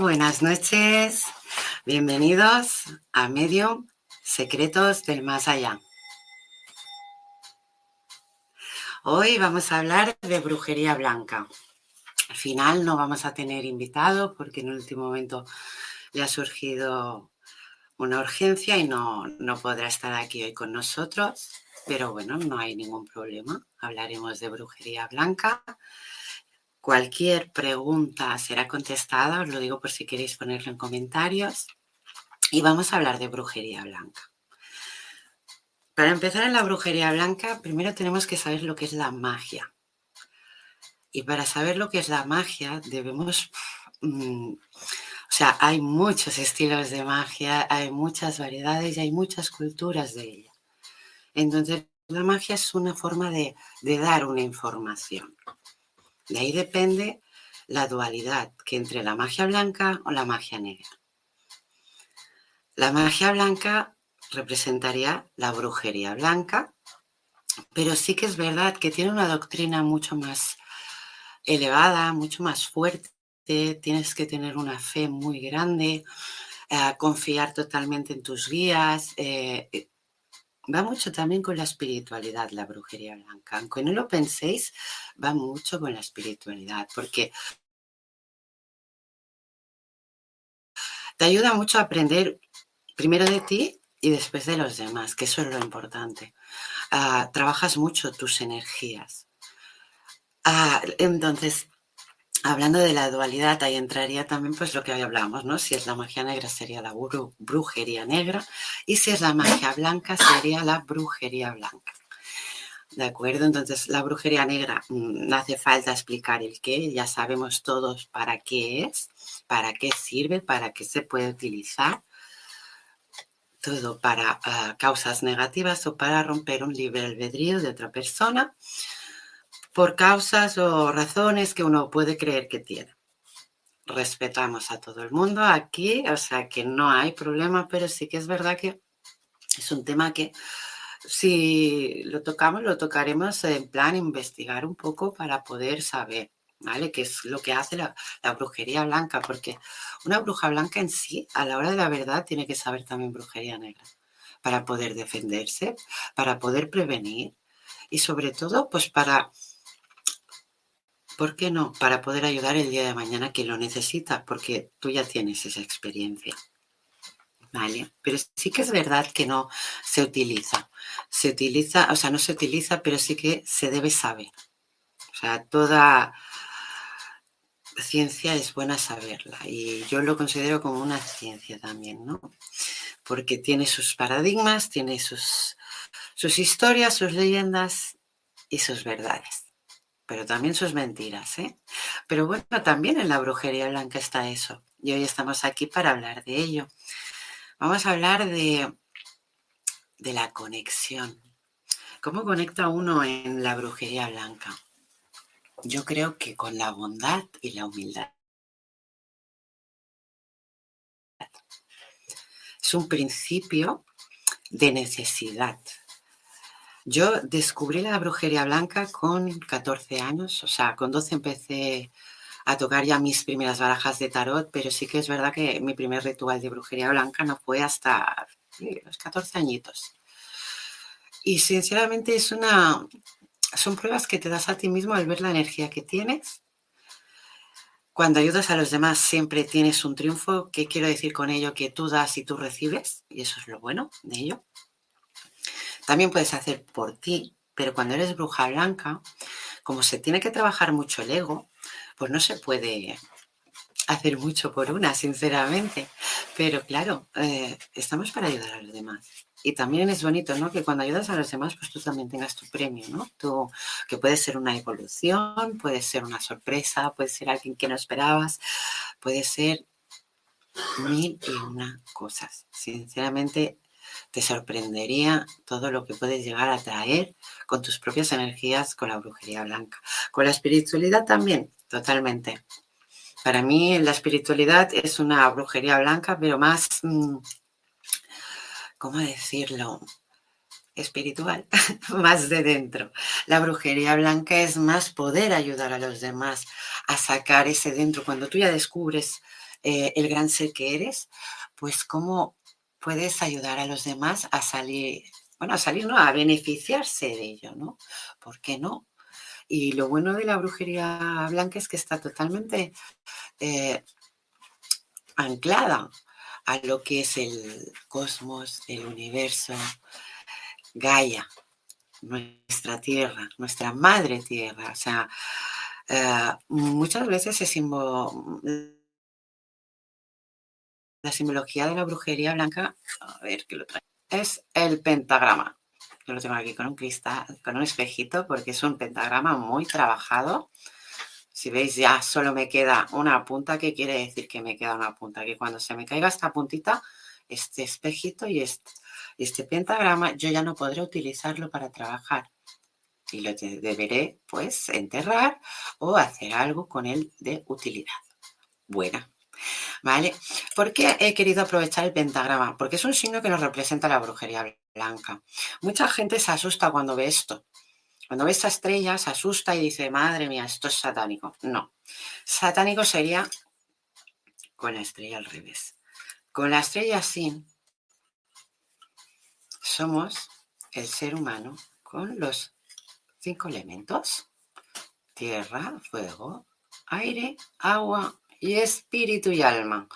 Buenas noches. Bienvenidos a Medio Secretos del Más Allá. Hoy vamos a hablar de brujería blanca. Al final no vamos a tener invitado porque en el último momento le ha surgido una urgencia y no, no podrá estar aquí hoy con nosotros. Pero bueno, no hay ningún problema. Hablaremos de brujería blanca Cualquier pregunta será contestada, os lo digo por si queréis ponerlo en comentarios. Y vamos a hablar de brujería blanca. Para empezar en la brujería blanca, primero tenemos que saber lo que es la magia. Y para saber lo que es la magia, debemos... Mm, o sea, hay muchos estilos de magia, hay muchas variedades y hay muchas culturas de ella. Entonces, la magia es una forma de, de dar una información. De ahí depende la dualidad que entre la magia blanca o la magia negra. La magia blanca representaría la brujería blanca, pero sí que es verdad que tiene una doctrina mucho más elevada, mucho más fuerte. Tienes que tener una fe muy grande, eh, confiar totalmente en tus guías, eh, va mucho también con la espiritualidad, la brujería blanca. Aunque no lo penséis, va mucho con la espiritualidad, porque te ayuda mucho a aprender primero de ti y después de los demás, que eso es lo importante. Ah, trabajas mucho tus energías. Ah, entonces, Hablando de la dualidad, ahí entraría también pues lo que hoy hablamos, ¿no? Si es la magia negra sería la brujería negra y si es la magia blanca sería la brujería blanca. ¿De acuerdo? Entonces, la brujería negra mm, no hace falta explicar el qué, ya sabemos todos para qué es, para qué sirve, para qué se puede utilizar. Todo para ah, causas negativas o para romper un libre albedrío de otra persona por causas o razones que uno puede creer que tiene. Respetamos a todo el mundo aquí, o sea que no hay problema, pero sí que es verdad que es un tema que si lo tocamos, lo tocaremos en plan investigar un poco para poder saber, ¿vale? ¿Qué es lo que hace la, la, brujería blanca? Porque una bruja blanca en sí, a la hora de la verdad, tiene que saber también brujería negra para poder defenderse, para poder prevenir y sobre todo, pues para ¿Por qué no? Para poder ayudar el día de mañana que lo necesita, porque tú ya tienes esa experiencia. ¿vale? Pero sí que es verdad que no se utiliza. Se utiliza, o sea, no se utiliza, pero sí que se debe saber. O sea, toda ciencia es buena saberla y yo lo considero como una ciencia también, ¿no? Porque tiene sus paradigmas, tiene sus, sus historias, sus leyendas y sus verdades, pero también sus mentiras, ¿eh? Pero bueno, también en la brujería blanca está eso y hoy estamos aquí para hablar de ello. Vamos a hablar de, de la conexión. ¿Cómo conecta uno en la brujería blanca? Yo creo que con la bondad y la humildad. Es un principio de necesidad. Yo descubrí la brujería blanca con 14 años, o sea, con 12 empecé a tocar ya mis primeras barajas de tarot, pero sí que es verdad que mi primer ritual de brujería blanca no fue hasta los 14 añitos. Y sinceramente es una, son pruebas que te das a ti mismo al ver la energía que tienes. Cuando ayudas a los demás siempre tienes un triunfo. ¿Qué quiero decir con ello? Que tú das y tú recibes, y eso es lo bueno de ello. También puedes hacer por ti, pero cuando eres bruja blanca, como se tiene que trabajar mucho el ego, pues no se puede hacer mucho por una, sinceramente. Pero claro, eh, estamos para ayudar a los demás. Y también es bonito, ¿no? Que cuando ayudas a los demás, pues tú también tengas tu premio, ¿no? Tú, que puede ser una evolución, puede ser una sorpresa, puede ser alguien que no esperabas, puede ser mil y una cosas. Sinceramente, te sorprendería todo lo que puedes llegar a traer con tus propias energías con la brujería blanca. Con la espiritualidad también, totalmente. Para mí la espiritualidad es una brujería blanca, pero más... Mm, ¿cómo decirlo? espiritual, más de dentro. La brujería blanca es más poder ayudar a los demás a sacar ese dentro. Cuando tú ya descubres eh, el gran ser que eres, pues cómo puedes ayudar a los demás a salir, bueno, a salir, no, a beneficiarse de ello, ¿no? ¿Por qué no? Y lo bueno de la brujería blanca es que está totalmente eh, anclada a lo que es el cosmos, el universo, Gaia, nuestra tierra, nuestra madre tierra. O sea, eh, muchas veces se la simbología de la brujería blanca, a ver qué lo trae, es el pentagrama. Yo lo tengo aquí con un cristal, con un espejito, porque es un pentagrama muy trabajado si veis, ya solo me queda una punta. ¿Qué quiere decir que me queda una punta? Que cuando se me caiga esta puntita, este espejito y este, este pentagrama, yo ya no podré utilizarlo para trabajar. Y lo deberé, pues, enterrar o hacer algo con él de utilidad. Buena. ¿Vale? ¿Por qué he querido aprovechar el pentagrama? Porque es un signo que nos representa la brujería blanca. Mucha gente se asusta cuando ve esto. Cuando ve esta estrella se asusta y dice, madre mía, esto es satánico. No, satánico sería con la estrella al revés. Con la estrella así, somos el ser humano con los cinco elementos. Tierra, fuego, aire, agua y espíritu y alma.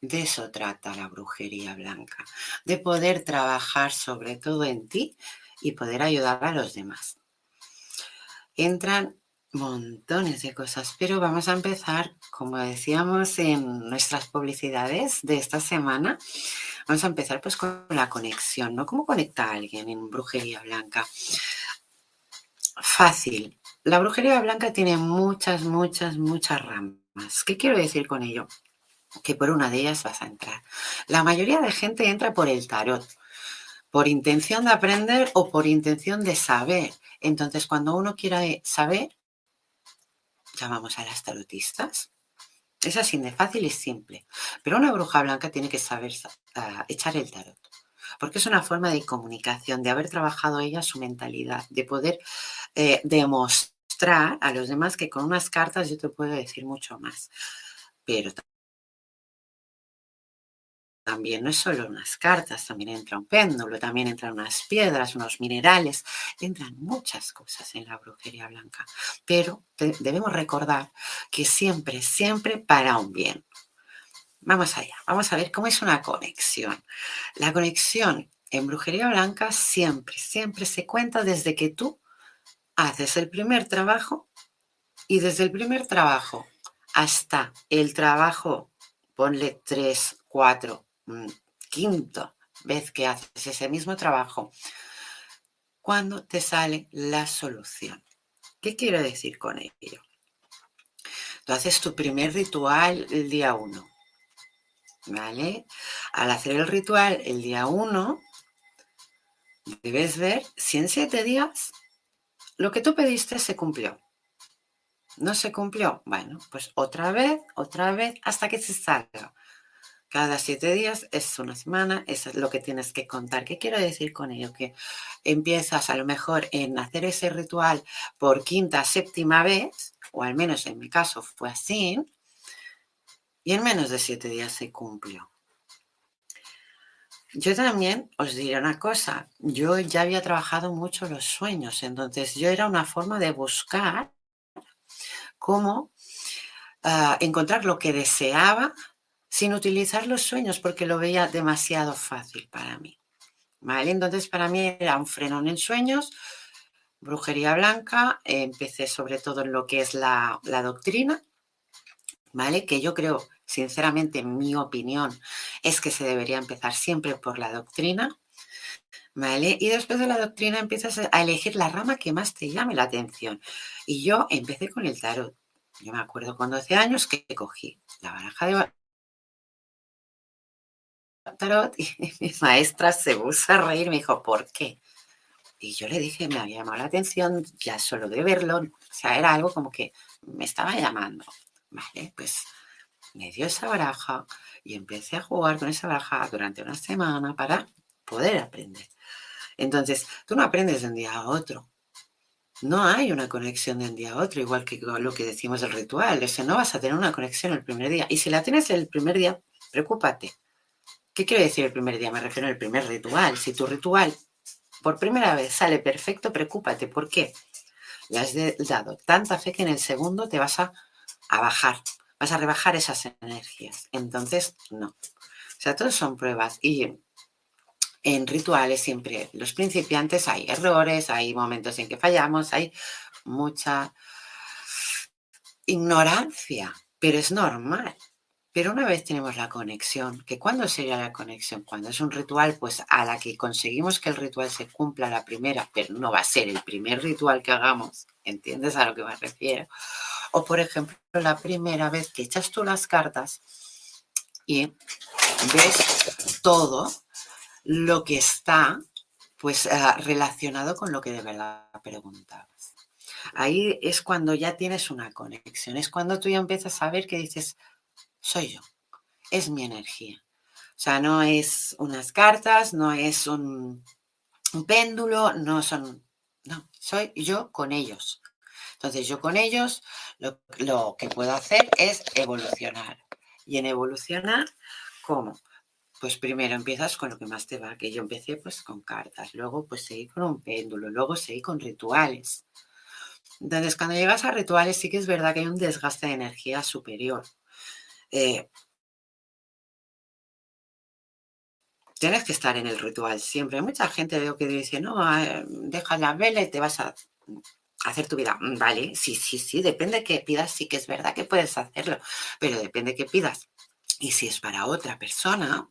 De eso trata la brujería blanca, de poder trabajar sobre todo en ti y poder ayudar a los demás entran montones de cosas, pero vamos a empezar, como decíamos en nuestras publicidades de esta semana, vamos a empezar pues con la conexión, ¿no? ¿Cómo conecta a alguien en brujería blanca? Fácil. La brujería blanca tiene muchas, muchas, muchas ramas. ¿Qué quiero decir con ello? Que por una de ellas vas a entrar. La mayoría de gente entra por el tarot, por intención de aprender o por intención de saber. Entonces, cuando uno quiera saber, llamamos a las tarotistas. Es así de fácil y simple. Pero una bruja blanca tiene que saber ah, echar el tarot. Porque es una forma de comunicación, de haber trabajado ella su mentalidad, de poder eh, demostrar a los demás que con unas cartas yo te puedo decir mucho más. Pero también no es solo unas cartas, también entra un péndulo, también entran unas piedras, unos minerales, entran muchas cosas en la brujería blanca. Pero debemos recordar que siempre, siempre para un bien. vamos allá, vamos a ver cómo es una conexión. La conexión en brujería blanca siempre, siempre se cuenta desde que tú haces el primer trabajo y desde el primer trabajo hasta el trabajo, ponle tres, cuatro, mm, quinto vez que haces ese mismo trabajo, cuando te sale la solución. ¿Qué quiero decir con ello? Tú haces tu primer ritual el día uno. ¿Vale? Al hacer el ritual el día uno, debes ver si en siete días lo que tú pediste se cumplió. ¿No se cumplió? Bueno, pues otra vez, otra vez, hasta que se salga. Cada siete días es una semana, eso es lo que tienes que contar. ¿Qué quiero decir con ello? Que empiezas a lo mejor en hacer ese ritual por quinta, séptima vez, o al menos en mi caso fue así, y en menos de siete días se cumplió. Yo también os diré una cosa, yo ya había trabajado mucho los sueños, entonces yo era una forma de buscar cómo ah, encontrar lo que deseaba sin utilizar los sueños porque lo veía demasiado fácil para mí. ¿Vale? Entonces para mí era un frenón en sueños, brujería blanca, empecé sobre todo en lo que es la, la doctrina, ¿vale? Que yo creo, sinceramente, mi opinión es que se debería empezar siempre por la doctrina, ¿vale? Y después de la doctrina empiezas a elegir la rama que más te llame la atención. Y yo empecé con el tarot. Yo me acuerdo con 12 años que cogí la baraja de tarot y mi maestra se puso a reír, me dijo, ¿por qué? Y yo le dije, me había llamado la atención ya solo de verlo, o sea, era algo como que me estaba llamando. Vale, pues me dio esa baraja y empecé a jugar con esa baraja durante una semana para poder aprender. Entonces, tú no aprendes de un día a otro. No hay una conexión de un día a otro, igual que lo que decimos del ritual. O no vas a tener una conexión el primer día. Y si la tienes el primer día, preocúpate. ¿Qué quiere decir el primer día? Me refiero al primer ritual. Si tu ritual por primera vez sale perfecto, preocúpate. ¿Por qué? Le has dado tanta fe que en el segundo te vas a, a bajar, vas a rebajar esas energías. Entonces, no. O sea, todos son pruebas. Y en rituales siempre los principiantes hay errores, hay momentos en que fallamos, hay mucha ignorancia, pero es normal. Pero una vez tenemos la conexión, que cuando sería la conexión? Cuando es un ritual, pues a la que conseguimos que el ritual se cumpla la primera, pero no va a ser el primer ritual que hagamos, ¿entiendes a lo que me refiero? O por ejemplo, la primera vez que echas tú las cartas y ves todo lo que está pues eh, relacionado con lo que de verdad preguntabas. Ahí es cuando ya tienes una conexión, es cuando tú ya empiezas a ver que dices, soy yo, es mi energía. O sea, no es unas cartas, no es un, péndulo, no son, no, soy yo con ellos. Entonces yo con ellos lo, que puedo hacer es evolucionar. Y en evolucionar, ¿cómo? Pues primero empiezas con lo que más te va, que yo empecé pues con cartas, luego pues seguí con un péndulo, luego seguí con rituales. Entonces cuando llegas a rituales sí que es verdad que hay un desgaste de energía superior. Eh, tienes que estar en el ritual siempre. Mucha gente veo que dice, no, ah, deja la vela y te vas a hacer tu vida. Mm, vale, sí, sí, sí, depende de que pidas, sí que es verdad que puedes hacerlo, pero depende de que pidas. Y si es para otra persona,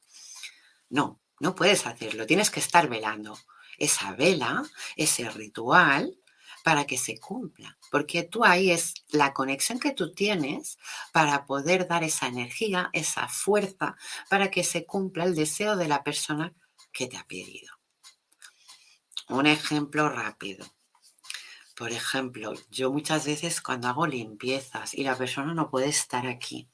no, no puedes hacerlo, tienes que estar velando esa vela, ese ritual, para que se cumpla, porque tú ahí es la conexión que tú tienes para poder dar esa energía, esa fuerza, para que se cumpla el deseo de la persona que te ha pedido. Un ejemplo rápido. Por ejemplo, yo muchas veces cuando hago limpiezas y la persona no puede estar aquí,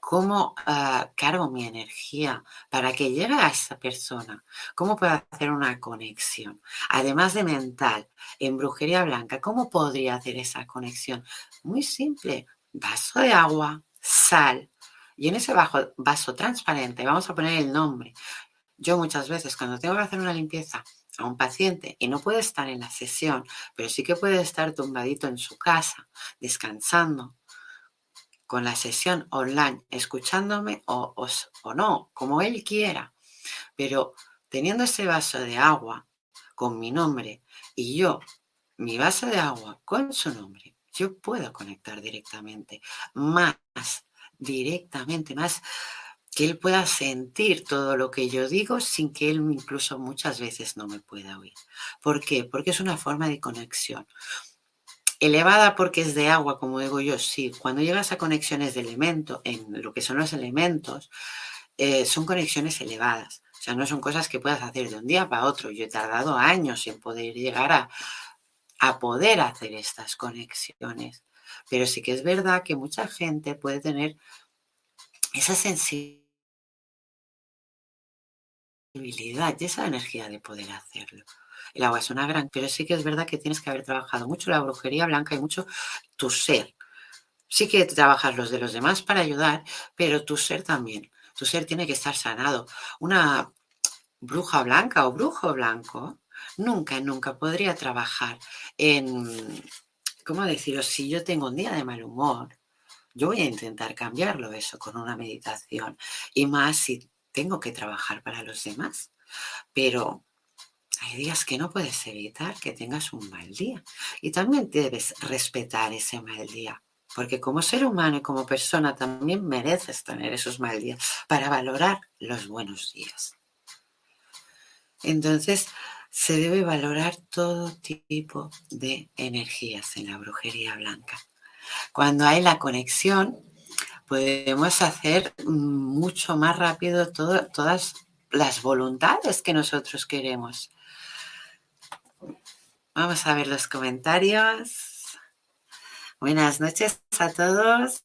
¿Cómo ah, cargo mi energía para que llegue a esa persona? ¿Cómo puedo hacer una conexión? Además de mental, en brujería blanca, ¿cómo podría hacer esa conexión? Muy simple, vaso de agua, sal. Y en ese vaso transparente vamos a poner el nombre. Yo muchas veces cuando tengo que hacer una limpieza a un paciente y no puede estar en la sesión, pero sí que puede estar tumbadito en su casa, descansando, con la sesión online, escuchándome o, o no, como él quiera. Pero teniendo ese vaso de agua con mi nombre y yo, mi vaso de agua con su nombre, yo puedo conectar directamente, más directamente, más que él pueda sentir todo lo que yo digo sin que él incluso muchas veces no me pueda oír. ¿Por qué? Porque es una forma de conexión. Elevada porque es de agua, como digo yo, sí. Cuando llegas a conexiones de elemento, en lo que son los elementos, eh, son conexiones elevadas. O sea, no son cosas que puedas hacer de un día para otro. Yo he tardado años en poder llegar a, a poder hacer estas conexiones. Pero sí que es verdad que mucha gente puede tener esa sensibilidad y esa energía de poder hacerlo. El agua es una gran, pero sí que es verdad que tienes que haber trabajado mucho la brujería blanca y mucho tu ser. Sí que trabajas los de los demás para ayudar, pero tu ser también. Tu ser tiene que estar sanado. Una bruja blanca o brujo blanco nunca, nunca podría trabajar en, ¿cómo decirlo? Si yo tengo un día de mal humor, yo voy a intentar cambiarlo eso con una meditación. Y más si tengo que trabajar para los demás. Pero hay días que no puedes evitar que tengas un mal día. Y también debes respetar ese mal día. Porque como ser humano y como persona también mereces tener esos mal días para valorar los buenos días. Entonces, se debe valorar todo tipo de energías en la brujería blanca. Cuando hay la conexión, podemos hacer mucho más rápido todas las voluntades que nosotros queremos. Vamos a ver los comentarios. Buenas noches a todos.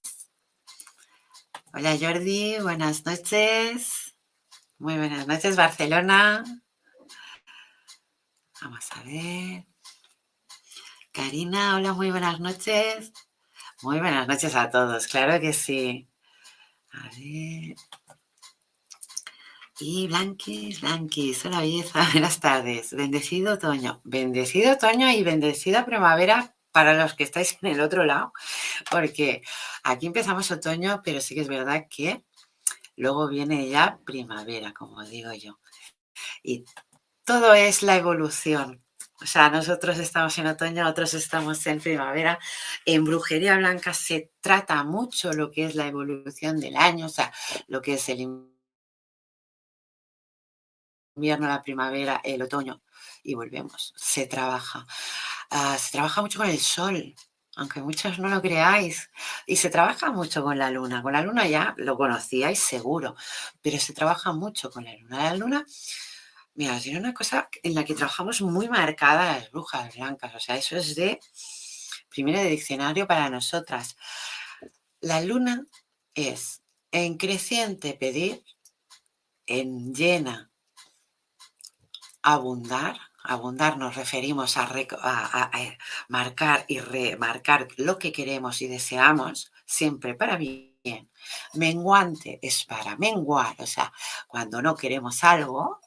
Hola Jordi, buenas noches. Muy buenas noches Barcelona. Vamos a ver. Karina, hola, muy buenas noches. Muy buenas noches a todos, claro que sí. A ver. Y Blanquis, Blanquis, hola belleza, buenas tardes. Bendecido otoño, bendecido otoño y bendecida primavera para los que estáis en el otro lado, porque aquí empezamos otoño, pero sí que es verdad que luego viene ya primavera, como digo yo. Y todo es la evolución. O sea, nosotros estamos en otoño, otros estamos en primavera. En brujería blanca se trata mucho lo que es la evolución del año, o sea, lo que es el invierno, la primavera, el otoño. Y volvemos. Se trabaja. Ah, se trabaja mucho con el sol, aunque muchos no lo creáis. Y se trabaja mucho con la luna. Con la luna ya lo conocíais seguro, pero se trabaja mucho con la luna. La luna Mira, tiene una cosa en la que trabajamos muy marcada las brujas blancas. O sea, eso es de primero de diccionario para nosotras. La luna es en creciente pedir, en llena abundar. Abundar nos referimos a, a marcar y remarcar lo que queremos y deseamos, siempre para bien. Menguante es para menguar, o sea, cuando no queremos algo,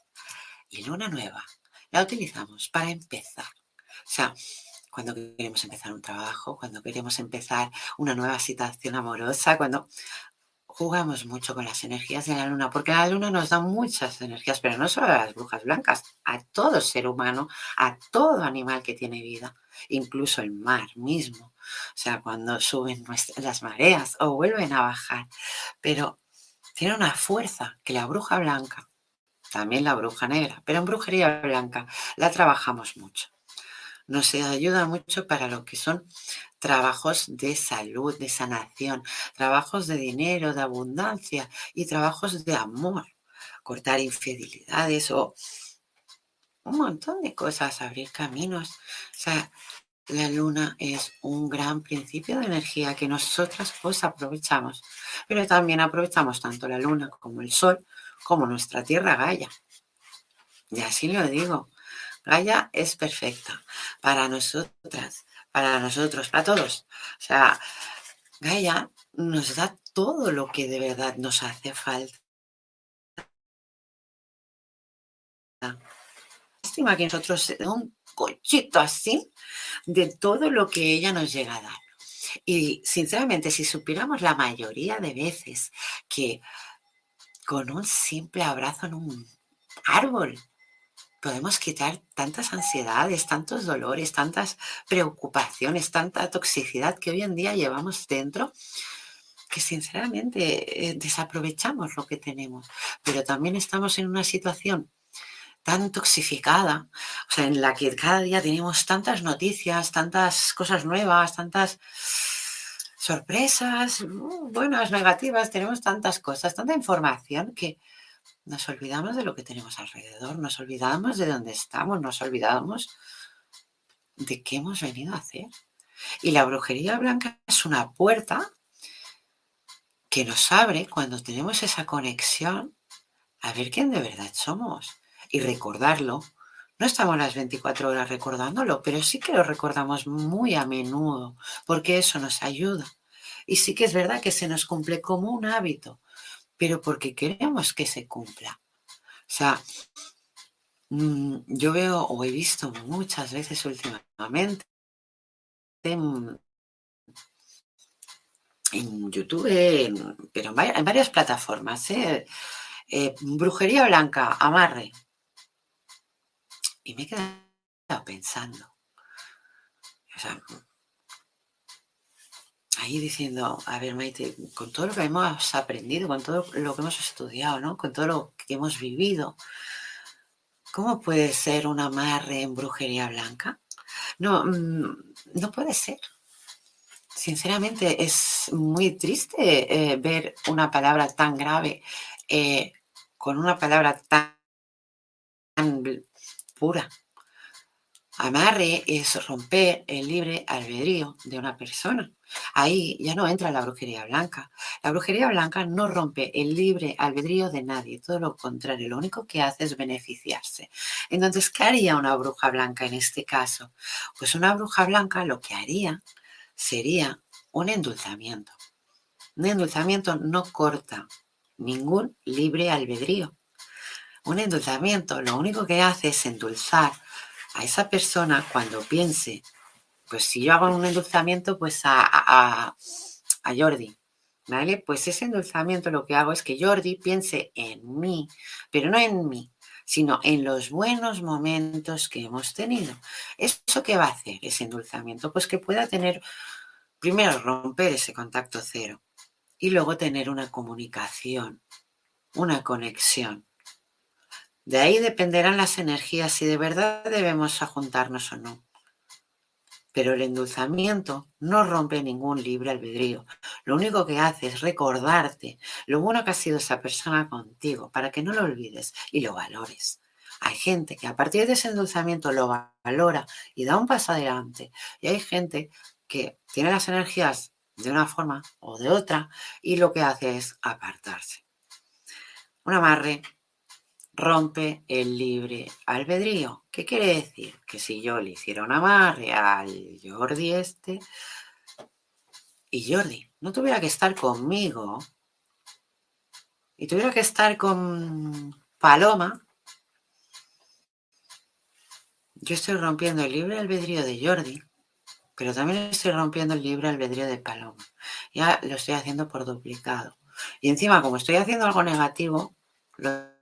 y luna nueva la utilizamos para empezar. O sea, cuando queremos empezar un trabajo, cuando queremos empezar una nueva situación amorosa, cuando jugamos mucho con las energías de la luna, porque la luna nos da muchas energías, pero no solo a las brujas blancas, a todo ser humano, a todo animal que tiene vida, incluso el mar mismo. O sea, cuando suben las mareas o vuelven a bajar, pero tiene una fuerza que la bruja blanca también la bruja negra, pero en brujería blanca la trabajamos mucho. Nos ayuda mucho para lo que son trabajos de salud, de sanación, trabajos de dinero, de abundancia y trabajos de amor, cortar infidelidades o un montón de cosas, abrir caminos. O sea, la luna es un gran principio de energía que nosotras pues aprovechamos, pero también aprovechamos tanto la luna como el sol como nuestra tierra Gaia. Y así lo digo. Gaia es perfecta para nosotras, para nosotros, para todos. O sea, Gaia nos da todo lo que de verdad nos hace falta. Lástima que nosotros un cochito así de todo lo que ella nos llega a dar. Y sinceramente, si supiéramos la mayoría de veces que con un simple abrazo en un árbol podemos quitar tantas ansiedades, tantos dolores, tantas preocupaciones, tanta toxicidad que hoy en día llevamos dentro, que sinceramente eh, desaprovechamos lo que tenemos. Pero también estamos en una situación tan toxificada, o sea, en la que cada día tenemos tantas noticias, tantas cosas nuevas, tantas sorpresas, mm, buenas, negativas, tenemos tantas cosas, tanta información que nos olvidamos de lo que tenemos alrededor, nos olvidamos de dónde estamos, nos olvidamos de qué hemos venido a hacer. Y la brujería blanca es una puerta que nos abre cuando tenemos esa conexión a ver quién de verdad somos y recordarlo. No estamos las 24 horas recordándolo, pero sí que lo recordamos muy a menudo, porque eso nos ayuda. Y sí que es verdad que se nos cumple como un hábito pero porque queremos que se cumpla. O sea, mm, yo veo o he visto muchas veces últimamente en, YouTube, pero en, varias plataformas, ¿eh? Eh, brujería blanca, amarre. Y me he quedado pensando. O sea, ahí diciendo, a ver, Maite, con todo lo que hemos aprendido, con todo lo que hemos estudiado, ¿no? Con todo lo que hemos vivido, ¿cómo puede ser un amarre en brujería blanca? No, mm, no puede ser. Sinceramente, es muy triste eh, ver una palabra tan grave eh, con una palabra tan pura. Amarre es romper el libre albedrío de una persona. Ahí ya no entra la brujería blanca. La brujería blanca no rompe el libre albedrío de nadie, todo lo contrario, lo único que hace es beneficiarse. Entonces, ¿qué haría una bruja blanca en este caso? Pues una bruja blanca lo que haría sería un endulzamiento. Un endulzamiento no corta ningún libre albedrío. Un endulzamiento lo único que hace es endulzar a esa persona cuando piense pues si yo hago un endulzamiento, pues a, Jordi, ¿vale? Pues ese endulzamiento lo que hago es que Jordi piense en mí, pero no en mí, sino en los buenos momentos que hemos tenido. ¿Eso qué va a hacer ese endulzamiento? Pues que pueda tener, primero romper ese contacto cero y luego tener una comunicación, una conexión. De ahí dependerán las energías si de verdad debemos juntarnos o no. Pero el endulzamiento no rompe ningún libre albedrío. Lo único que hace es recordarte lo bueno que ha sido esa persona contigo para que no lo olvides y lo valores. Hay gente que a partir de ese endulzamiento lo valora y da un paso adelante. Y hay gente que tiene las energías de una forma o de otra y lo que hace es apartarse. Un amarre rompe el libre albedrío. ¿Qué quiere decir? Que si yo le hiciera un amarre al Jordi este y Jordi no tuviera que estar conmigo y tuviera que estar con Paloma, yo estoy rompiendo el libre albedrío de Jordi, pero también estoy rompiendo el libre albedrío de Paloma. Ya lo estoy haciendo por duplicado. Y encima, como estoy haciendo algo negativo, lo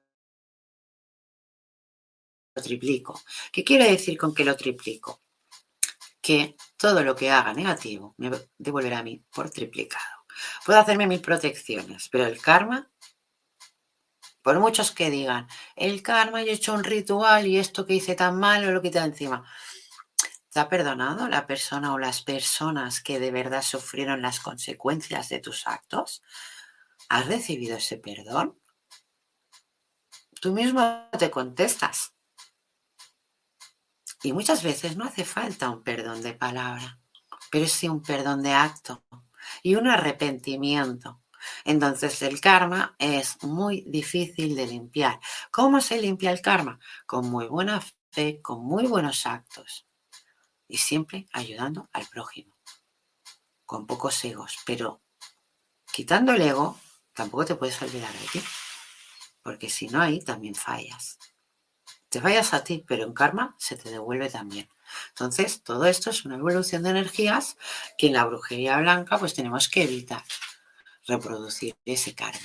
triplico. ¿Qué quiere decir con que lo triplico? Que todo lo que haga negativo me devolverá a mí por triplicado. Puedo hacerme mil protecciones, pero el karma, por muchos que digan, el karma, yo he hecho un ritual y esto que hice tan mal lo quita encima. ¿Te ha perdonado la persona o las personas que de verdad sufrieron las consecuencias de tus actos? ¿Has recibido ese perdón? Tú mismo te contestas. Y muchas veces no hace falta un perdón de palabra, pero sí un perdón de acto y un arrepentimiento. Entonces el karma es muy difícil de limpiar. ¿Cómo se limpia el karma? Con muy buena fe, con muy buenos actos y siempre ayudando al prójimo, con pocos egos. Pero quitando el ego, tampoco te puedes olvidar de ti, porque si no ahí también fallas. Te vayas a ti, pero en karma se te devuelve también. Entonces, todo esto es una evolución de energías que en la brujería blanca pues tenemos que evitar reproducir ese karma.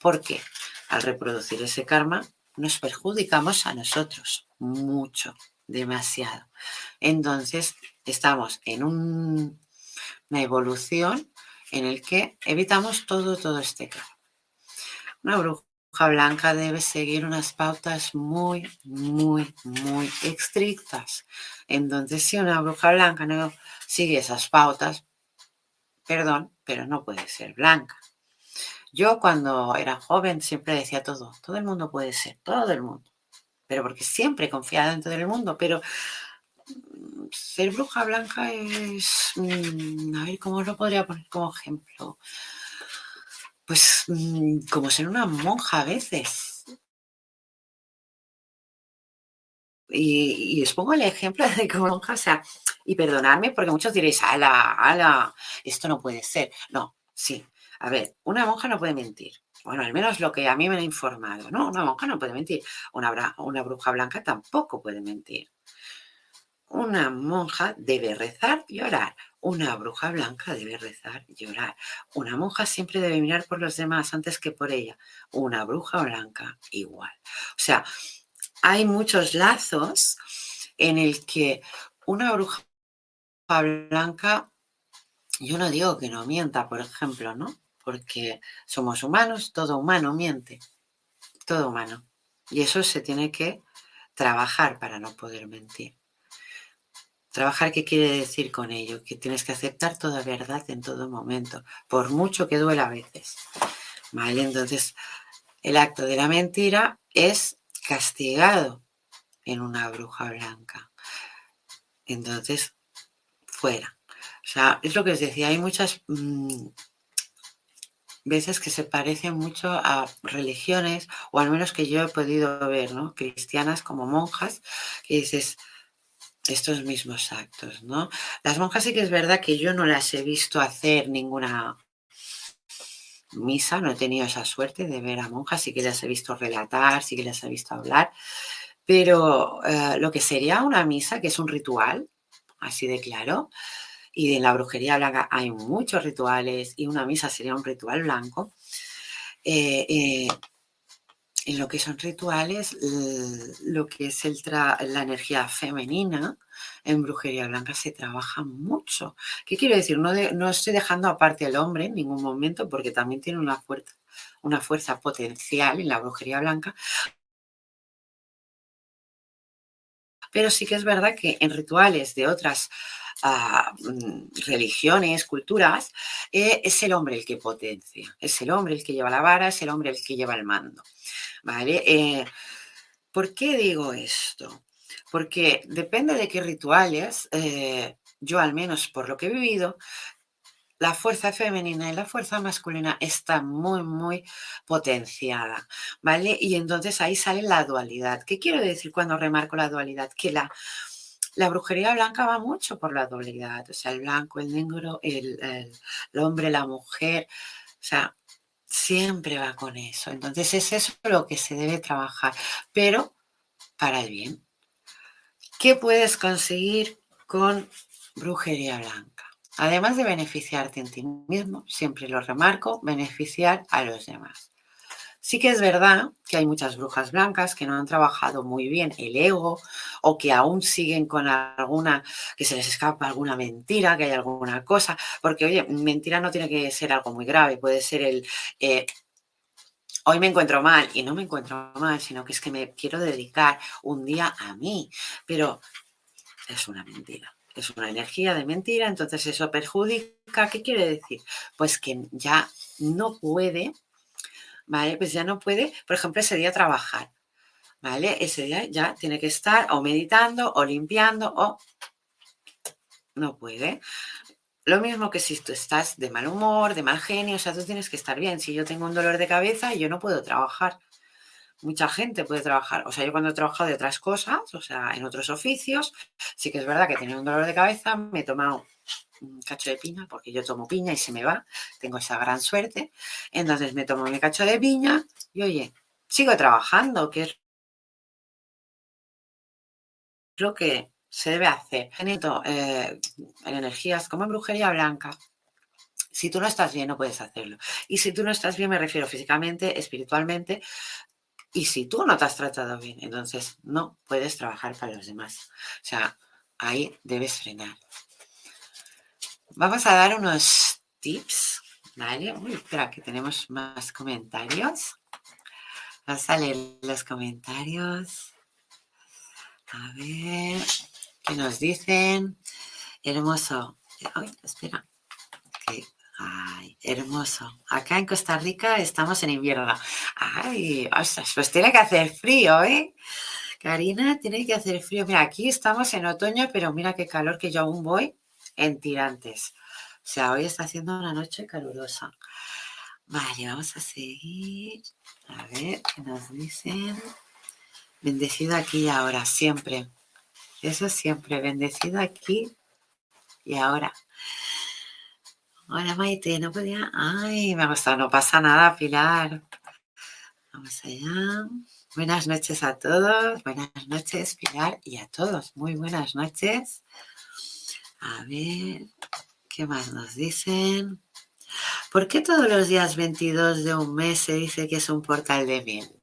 ¿Por qué? Al reproducir ese karma nos perjudicamos a nosotros mucho, demasiado. Entonces, estamos en una evolución en el que evitamos todo, todo este karma. Una blanca debe seguir unas pautas muy, muy, muy estrictas. Entonces, si una bruja blanca sigue esas pautas, perdón, pero no puede ser blanca. Yo cuando era joven siempre decía todo, todo el mundo puede ser, todo el mundo. Pero porque siempre he confiado en todo el mundo, pero mm, ser bruja blanca es, mm, a ver, ¿cómo lo podría poner como ejemplo? Pues mm, como ser una monja a veces. Y, os pongo el ejemplo de como monja, o sea, y perdonadme porque muchos diréis, ala, ala, esto no puede ser. No, sí. A ver, una monja no puede mentir. Bueno, al menos lo que a mí me han informado, ¿no? Una monja no puede mentir. Una, una bruja blanca tampoco puede mentir. Una monja debe rezar y orar. Una bruja blanca debe rezar y llorar. Una monja siempre debe mirar por los demás antes que por ella. Una bruja blanca igual. O sea, hay muchos lazos en el que una bruja blanca, yo no digo que no mienta, por ejemplo, ¿no? Porque somos humanos, todo humano miente, todo humano. Y eso se tiene que trabajar para no poder mentir. Trabajar, ¿qué quiere decir con ello? Que tienes que aceptar toda verdad en todo momento, por mucho que duela a veces. ¿Vale? Entonces, el acto de la mentira es castigado en una bruja blanca. Entonces, fuera. O sea, es lo que os decía, hay muchas mm, veces que se parecen mucho a religiones, o al menos que yo he podido ver, ¿no? Cristianas como monjas, que dices, estos mismos actos, ¿no? Las monjas sí que es verdad que yo no las he visto hacer ninguna misa, no he tenido esa suerte de ver a monjas, sí que las he visto relatar, sí que las he visto hablar, pero eh, lo que sería una misa, que es un ritual, así de claro, y en la brujería blanca hay muchos rituales y una misa sería un ritual blanco, eh, eh, en lo que son rituales, lo que es el la energía femenina, en brujería blanca se trabaja mucho. ¿Qué quiero decir? No, no estoy dejando aparte al hombre en ningún momento porque también tiene una fuerza, una fuerza potencial en la brujería blanca. Pero sí que es verdad que en rituales de otras ah, mm, religiones, culturas, eh, es el hombre el que potencia, es el hombre el que lleva la vara, es el hombre el que lleva el mando. ¿Vale? Eh, ¿Por qué digo esto? Porque depende de qué rituales, eh, yo al menos por lo que he vivido, la fuerza femenina y la fuerza masculina está muy, muy potenciada, ¿vale? Y entonces ahí sale la dualidad. ¿Qué quiero decir cuando remarco la dualidad? Que la, la brujería blanca va mucho por la dualidad, o sea, el blanco, el negro, el, el hombre, la mujer, o sea, siempre va con eso. Entonces es eso lo que se debe trabajar, pero para el bien. ¿Qué puedes conseguir con brujería blanca? Además de beneficiarte en ti mismo, siempre lo remarco, beneficiar a los demás. Sí que es verdad que hay muchas brujas blancas que no han trabajado muy bien el ego o que aún siguen con alguna, que se les escapa alguna mentira, que hay alguna cosa, porque oye, mentira no tiene que ser algo muy grave, puede ser el, eh, hoy me encuentro mal y no me encuentro mal, sino que es que me quiero dedicar un día a mí, pero es una mentira. Es una energía de mentira, entonces eso perjudica. ¿Qué quiere decir? Pues que ya no puede ¿vale? Pues ya no puede, por ejemplo, ese día trabajar, ¿vale? Ese día ya tiene que estar o meditando o limpiando o no puede. Lo mismo que si tú estás de mal humor, de mal genio, o sea, tú tienes que estar bien. Si yo tengo un dolor de cabeza, yo no puedo trabajar. Mucha gente puede trabajar. O sea, yo cuando he trabajado de otras cosas, o sea, en otros oficios, sí que es verdad que tenía un dolor de cabeza, me he tomado un cacho de piña, porque yo tomo piña y se me va, tengo esa gran suerte. Entonces me tomo mi cacho de piña y oye, sigo trabajando, que es lo que se debe hacer eh, en energías como brujería blanca. Si tú no estás bien, no puedes hacerlo. Y si tú no estás bien, me refiero físicamente, espiritualmente, y si tú no te has tratado bien, entonces no puedes trabajar para los demás. O sea, ahí debes frenar. Vamos a dar unos tips, ¿vale? Uy, espera, que tenemos más comentarios. Vamos a leer los comentarios. A ver, ¿qué nos dicen? Hermoso. Ay, espera. Ay, hermoso. Acá en Costa Rica estamos en invierno. Ay, ostras, pues tiene que hacer frío, ¿eh? Karina, tiene que hacer frío. Mira, aquí estamos en otoño, pero mira qué calor que yo aún voy en tirantes. O sea, hoy está haciendo una noche calurosa. Vale, vamos a seguir. A ver qué nos dicen. Bendecido aquí y ahora, siempre. Eso siempre, bendecido aquí y ahora. Hola Maite, no podía. Ay, me ha gustado, no pasa nada, Pilar. Vamos allá. Buenas noches a todos. Buenas noches, Pilar, y a todos. Muy buenas noches. A ver, ¿qué más nos dicen? ¿Por qué todos los días 22 de un mes se dice que es un portal de miel?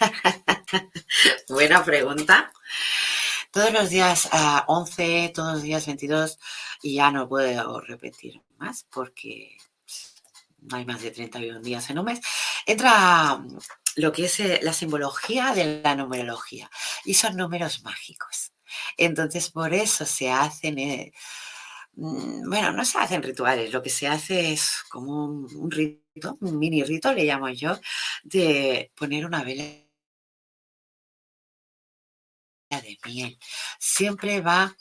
Buena pregunta. Todos los días 11, todos los días 22, y ya no puedo repetir más porque no hay más de 31 días en un mes, entra lo que es eh, la simbología de la numerología y son números mágicos. Entonces, por eso se hacen, eh, mm, bueno, no se hacen rituales, lo que se hace es como un rito, un mini rito, le llamo yo, de poner una vela de miel. Siempre va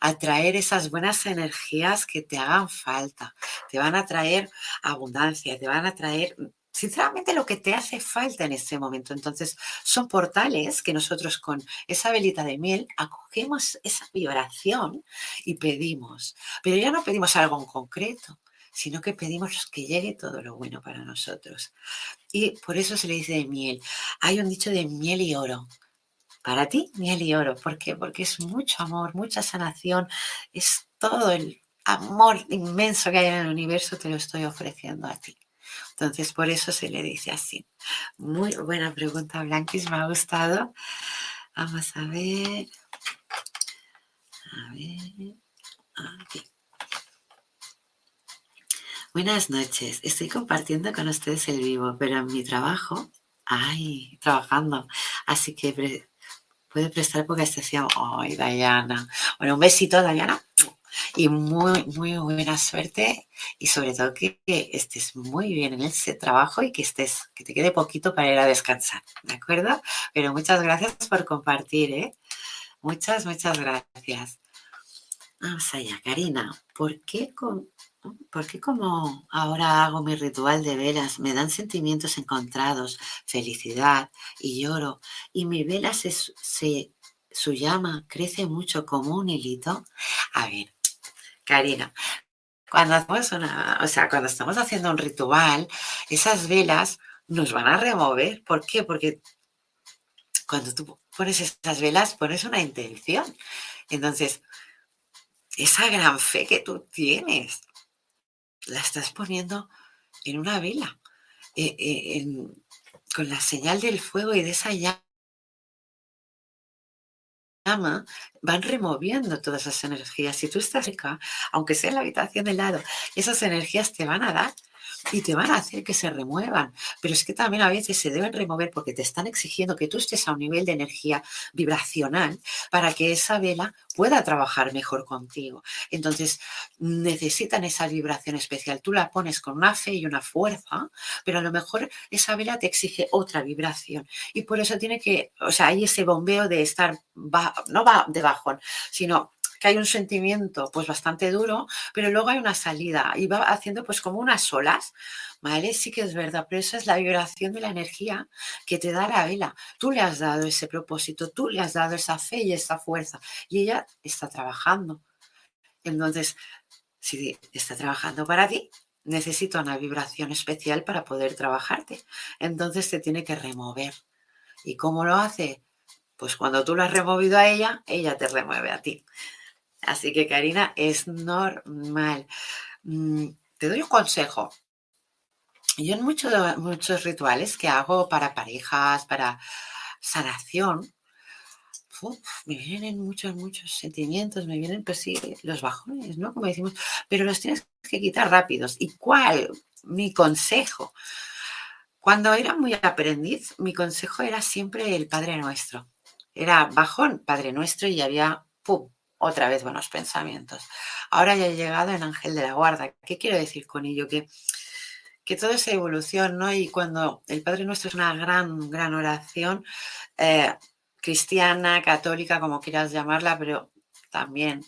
a traer esas buenas energías que te hagan falta. Te van a traer abundancia, te van a traer sinceramente lo que te hace falta en este momento. Entonces, son portales que nosotros con esa velita de miel acogemos esa vibración y pedimos. Pero ya no pedimos algo en concreto, sino que pedimos que llegue todo lo bueno para nosotros. Y por eso se le dice de miel. Hay un dicho de miel y oro para ti, miel y oro. ¿Por qué? Porque es mucho amor, mucha sanación, es todo el amor inmenso que hay en el universo, te lo estoy ofreciendo a ti. Entonces, por eso se le dice así. Muy buena pregunta, Blanquis, me ha gustado. Vamos a ver. A ver. Aquí. Buenas noches. Estoy compartiendo con ustedes el vivo, pero en mi trabajo, ay, trabajando. Así que puede prestar porque decía, ay, Dayana. Bueno, un besito, Dayana. Y muy, muy buena suerte y sobre todo que, estés muy bien en ese trabajo y que estés, que te quede poquito para ir a descansar, ¿de acuerdo? Pero muchas gracias por compartir, ¿eh? Muchas, muchas gracias. Vamos allá, Karina. ¿Por qué con, porque como ahora hago mi ritual de velas, me dan sentimientos encontrados, felicidad y lloro, y mi vela se, su llama crece mucho como un hilito? A ver, Karina, cuando hacemos una, o sea, cuando estamos haciendo un ritual, esas velas nos van a remover. ¿Por qué? Porque cuando tú pones esas velas, pones una intención. Entonces, esa gran fe que tú tienes, la estás poniendo en una vela, eh, eh, con la señal del fuego y de esa llama van removiendo todas esas energías. Si tú estás acá, aunque sea en la habitación de lado, esas energías te van a dar y te van a hacer que se remuevan. Pero es que también a veces se deben remover porque te están exigiendo que tú estés a un nivel de energía vibracional para que esa vela pueda trabajar mejor contigo. Entonces, necesitan esa vibración especial. Tú la pones con una fe y una fuerza, pero a lo mejor esa vela te exige otra vibración. Y por eso tiene que, o sea, hay ese bombeo de estar, no va de bajón, sino que hay un sentimiento pues bastante duro, pero luego hay una salida y va haciendo pues como unas olas, ¿vale? Sí que es verdad, pero esa es la vibración de la energía que te da la vela. Tú le has dado ese propósito, tú le has dado esa fe y esa fuerza y ella está trabajando. Entonces, si está trabajando para ti, necesita una vibración especial para poder trabajarte. Entonces te tiene que remover. ¿Y cómo lo hace? Pues cuando tú lo has removido a ella, ella te remueve a ti. Así que, Karina, es normal. Mm, te doy un consejo. Yo en muchos, muchos rituales que hago para parejas, para sanación, me vienen muchos, muchos sentimientos, me vienen, pues sí, los bajones, ¿no? Como decimos, pero los tienes que quitar rápidos. ¿Y cuál? Mi consejo. Cuando era muy aprendiz, mi consejo era siempre el Padre Nuestro. Era bajón, Padre Nuestro, y había, ¡pum!, otra vez buenos pensamientos. Ahora ya he llegado en Ángel de la Guarda. ¿Qué quiero decir con ello? Que, que toda esa evolución, ¿no? Y cuando el Padre Nuestro es una gran, gran oración, eh, cristiana, católica, como quieras llamarla, pero también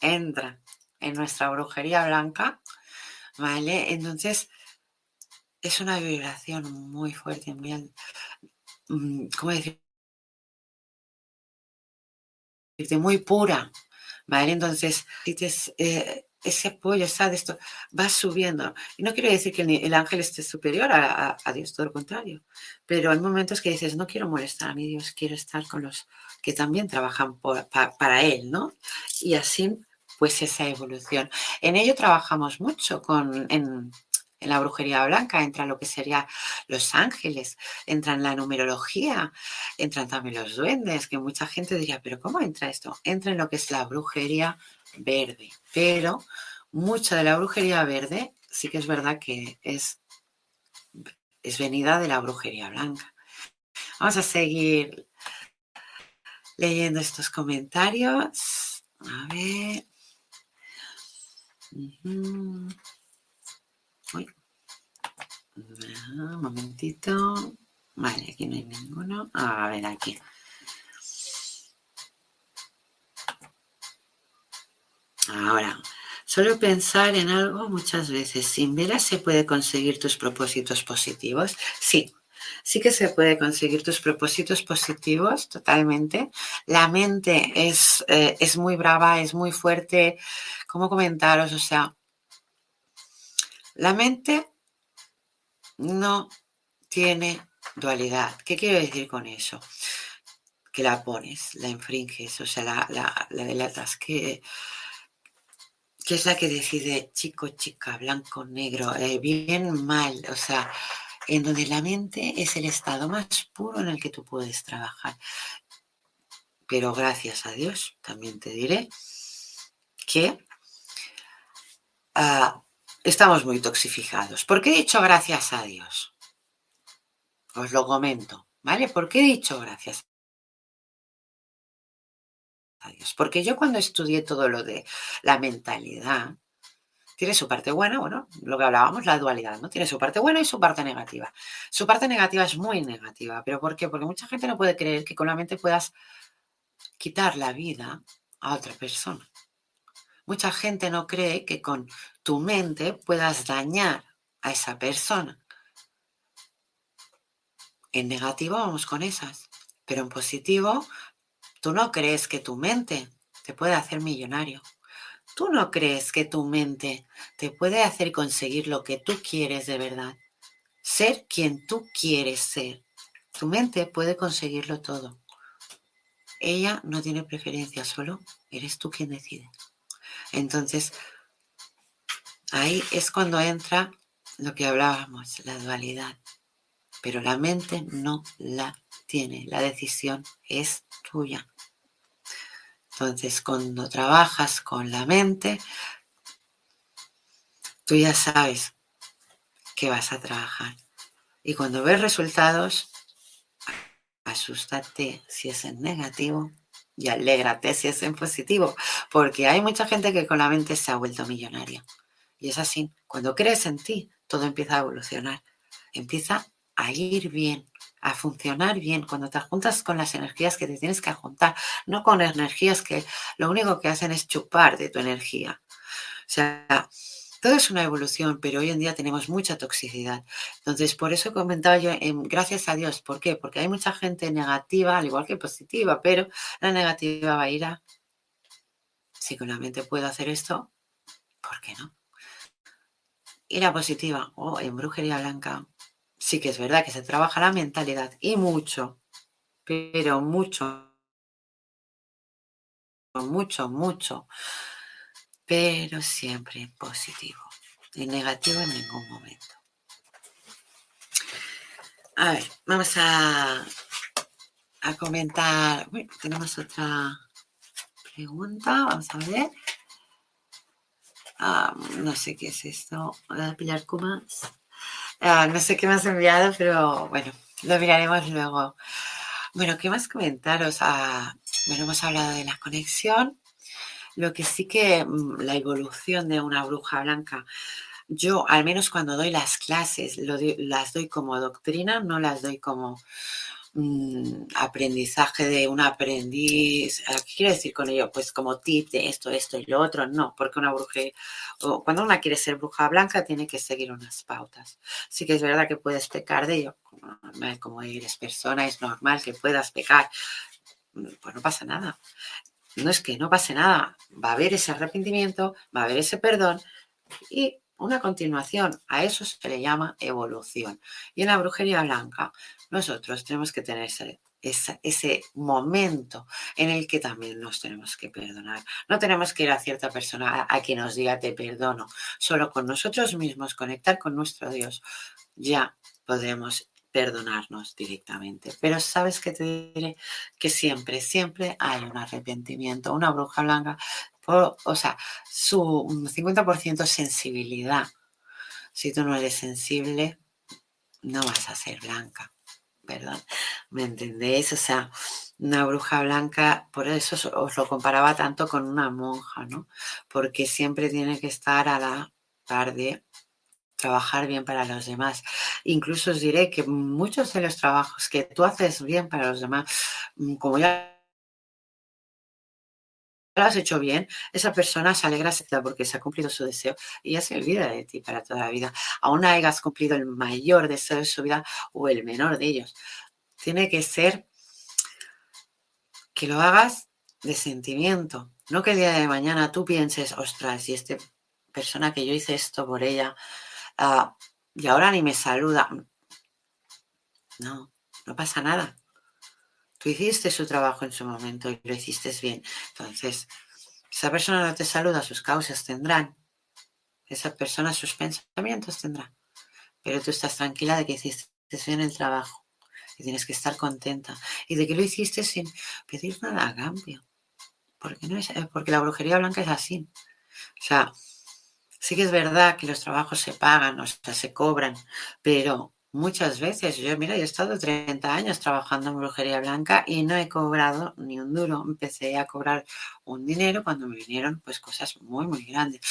entra en nuestra brujería blanca, ¿vale? Entonces, es una vibración muy fuerte, muy, mm, ¿cómo decir? Muy pura, ¿vale? Entonces, eh, ese apoyo, de Esto va subiendo. Y no quiero decir que el, ángel esté superior a, Dios, todo lo contrario. Pero hay momentos que dices, no quiero molestar a mi Dios, quiero estar con los que también trabajan para Él, ¿no? Y así, pues esa evolución. En ello trabajamos mucho con, en, en la brujería blanca, entra lo que sería los ángeles, entran la numerología, entran también los duendes, que mucha gente diría, pero ¿cómo entra esto? Entra en lo que es la brujería verde, pero mucha de la brujería verde sí que es verdad que es, es venida de la brujería blanca. Vamos a seguir leyendo estos comentarios. A ver. Un momentito. Vale, aquí no hay ninguno. A ver, aquí. Ahora, solo pensar en algo muchas veces sin veras se puede conseguir tus propósitos positivos. Sí, sí que se puede conseguir tus propósitos positivos totalmente. La mente es, eh, es muy brava, es muy fuerte. ¿Cómo comentaros? O sea, la mente no tiene dualidad. ¿Qué quiero decir con eso? Que la pones, la infringes, o sea, la, la, la delatas, que que es la que decide chico, chica, blanco, negro, eh, bien, mal, o sea, en donde la mente es el estado más puro en el que tú puedes trabajar. Pero gracias a Dios, también te diré que ah, estamos muy toxificados. ¿Por qué he dicho gracias a Dios? Os lo comento, ¿vale? ¿Por qué he dicho gracias porque yo cuando estudié todo lo de la mentalidad, tiene su parte buena, bueno, lo que hablábamos, la dualidad, ¿no? Tiene su parte buena y su parte negativa. Su parte negativa es muy negativa, pero ¿por qué? Porque mucha gente no puede creer que con la mente puedas quitar la vida a otra persona. Mucha gente no cree que con tu mente puedas dañar a esa persona. En negativo vamos con esas, pero en positivo Tú no crees que tu mente te puede hacer millonario. Tú no crees que tu mente te puede hacer conseguir lo que tú quieres de verdad. Ser quien tú quieres ser. Tu mente puede conseguirlo todo. Ella no tiene preferencia, solo eres tú quien decide. Entonces, ahí es cuando entra lo que hablábamos, la dualidad. Pero la mente no la tiene. La decisión es tuya. Entonces, cuando trabajas con la mente, tú ya sabes que vas a trabajar. Y cuando ves resultados, asústate si es en negativo y alégrate si es en positivo, porque hay mucha gente que con la mente se ha vuelto millonaria. Y es así, cuando crees en ti, todo empieza a evolucionar, empieza a ir bien a funcionar bien cuando te juntas con las energías que te tienes que juntar, no con energías que lo único que hacen es chupar de tu energía. O sea, todo es una evolución, pero hoy en día tenemos mucha toxicidad. Entonces, por eso comentaba yo, gracias a Dios, ¿por qué? Porque hay mucha gente negativa, al igual que positiva, pero la negativa va a ir a, si con la mente puedo hacer esto, ¿por qué no? Y la positiva, o en brujería blanca, sí que es verdad que se trabaja la mentalidad y mucho, pero mucho, mucho, mucho, pero siempre positivo, y negativo en ningún momento. A ver, vamos a, a comentar. tenemos otra pregunta, vamos a ver. Ah, no sé qué es esto. Voy a pillar Kumas. Ah, no sé qué me has enviado, pero bueno, lo miraremos luego. Bueno, ¿qué más comentaros? Ah, bueno, hemos hablado de la conexión. Lo que sí que mm, la evolución de una bruja blanca yo, al menos cuando doy las clases, las doy como doctrina, no las doy como mm, aprendizaje de un aprendiz. ¿Qué quiere decir con ello? Pues como tip de esto, esto y lo otro. No, porque una bruja, cuando una quiere ser bruja blanca, tiene que seguir unas pautas. Sí que es verdad que puedes pecar de ello. Como eres persona, es normal que puedas pecar. Mm, pues no pasa nada. No es que no pase nada. Va a haber ese arrepentimiento, va a haber ese perdón y una continuación. A eso se le llama evolución. Y en la brujería blanca, nosotros tenemos que tener ese, ese, momento en el que también nos tenemos que perdonar. No tenemos que ir a cierta persona a, a quien nos diga te perdono. Solo con nosotros mismos, conectar con nuestro Dios, ya podemos perdonarnos directamente. Pero sabes que te diré que siempre, siempre hay un arrepentimiento. Una bruja blanca o sea, su 50% sensibilidad. Si tú no eres sensible, no vas a ser blanca, perdón. ¿Me entendéis? O sea, una bruja blanca, por eso os lo comparaba tanto con una monja, ¿no? Porque siempre tiene que estar a la par de trabajar bien para los demás. Incluso os diré que muchos de los trabajos que tú haces bien para los demás, mm, como ya lo has hecho bien, esa persona se alegra porque se ha cumplido su deseo y ya se olvida de ti para toda la vida. Aún hayas cumplido el mayor deseo de su vida o el menor de ellos. Tiene que ser que lo hagas de sentimiento, no que el día de mañana tú pienses, ostras, y esta persona que yo hice esto por ella ah, y ahora ni me saluda. No, no pasa nada. Tú hiciste su trabajo en su momento y lo hiciste bien. Entonces, esa persona no te saluda, sus causas tendrán. Esa persona sus pensamientos tendrá. Pero tú estás tranquila de que hiciste bien el trabajo. Y tienes que estar contenta. Y de que lo hiciste sin pedir nada a cambio. Porque, no es, eh, porque la brujería blanca es así. O sea, sí que es verdad que los trabajos se pagan, o sea, se cobran, pero Muchas veces. Yo, mira, yo he estado 30 años trabajando en brujería blanca y no he cobrado ni un duro. Empecé a cobrar un dinero cuando me vinieron pues cosas muy, muy grandes.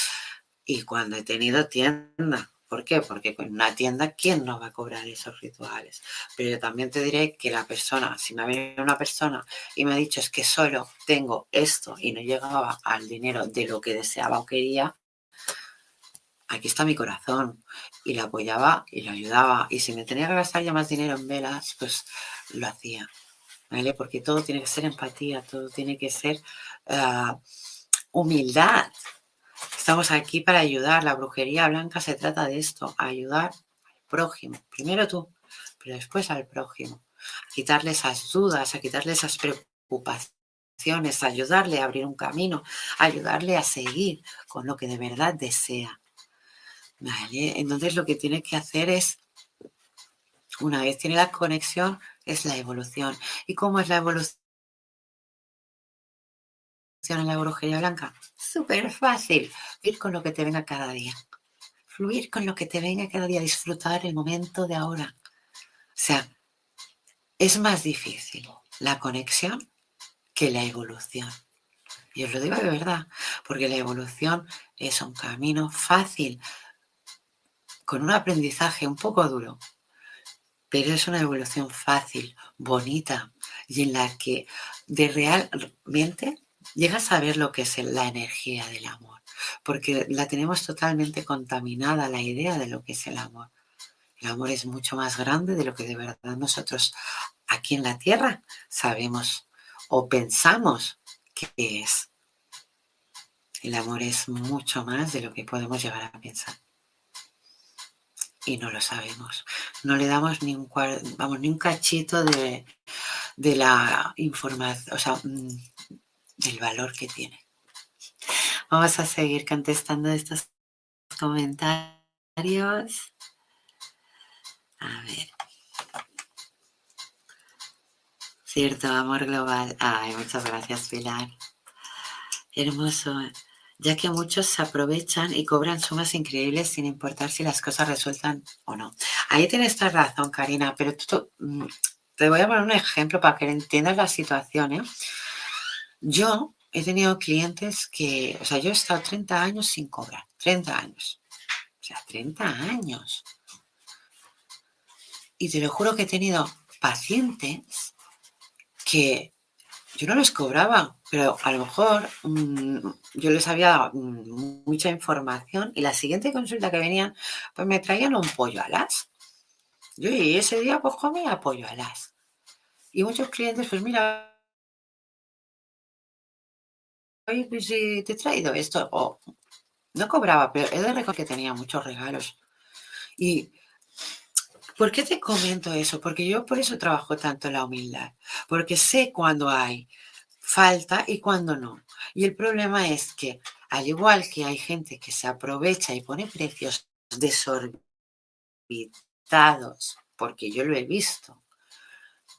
Y cuando he tenido tienda. ¿Por qué? Porque con una tienda, ¿quién no va a cobrar esos rituales? Pero yo también te diré que la persona, si me ha venido una persona y me ha dicho es que solo tengo esto y no llegaba al dinero de lo que deseaba o quería, aquí está mi corazón. Y le apoyaba y le ayudaba. Y si me tenía que gastar ya más dinero en velas, pues lo hacía. ¿Vale? Porque todo tiene que ser empatía, todo tiene que ser ah, humildad. Estamos aquí para ayudar. La brujería blanca se trata de esto, ayudar al prójimo. Primero tú, pero después al prójimo. A quitarle esas dudas, a quitarle esas preocupaciones, ayudarle a abrir un camino, ayudarle a seguir con lo que de verdad desea. ¿Vale? Entonces lo que tiene que hacer es, una vez tiene la conexión, es la evolución. ¿Y cómo es la evolución en la brujería blanca? Súper fácil. Ir con lo que te venga cada día. Fluir con lo que te venga cada día. Disfrutar el momento de ahora. O sea, es más difícil la conexión que la evolución. Y os lo digo de verdad, porque la evolución es un camino fácil, con un aprendizaje un poco duro, pero es una evolución fácil, bonita y en la que de realmente llegas a ver lo que es la energía del amor, porque la tenemos totalmente contaminada la idea de lo que es el amor. El amor es mucho más grande de lo que de verdad nosotros aquí en la tierra sabemos o pensamos que es. El amor es mucho más de lo que podemos llegar a pensar y no lo sabemos. No le damos ni un, vamos, ni un cachito de, de la información, o sea, mm, del valor que tiene. Vamos a seguir contestando estos comentarios. A ver. Cierto, amor global. Ay, muchas gracias, Pilar. Hermoso. Ya que muchos se aprovechan y cobran sumas increíbles sin importar si las cosas resultan o no. Ahí tienes razón, Karina, pero tú, mm, te voy a poner un ejemplo para que entiendas la situación. ¿eh? Yo he tenido clientes que, o sea, yo he estado 30 años sin cobrar, 30 años. O sea, 30 años. Y te lo juro que he tenido pacientes que yo no les cobraba, pero a lo mejor mm, yo les había dado mm, mucha información y la siguiente consulta que venían, pues me traían un pollo alas. Yo y ese día pues comía pollo alas. Y muchos clientes, pues mira, oye, pues te he traído esto. O no cobraba, pero he de recordar que tenía muchos regalos. Y ¿Por qué te comento eso? Porque yo por eso trabajo tanto la humildad, porque sé cuándo hay falta y cuándo no. Y el problema es que, al igual que hay gente que se aprovecha y pone precios desorbitados, porque yo lo he visto,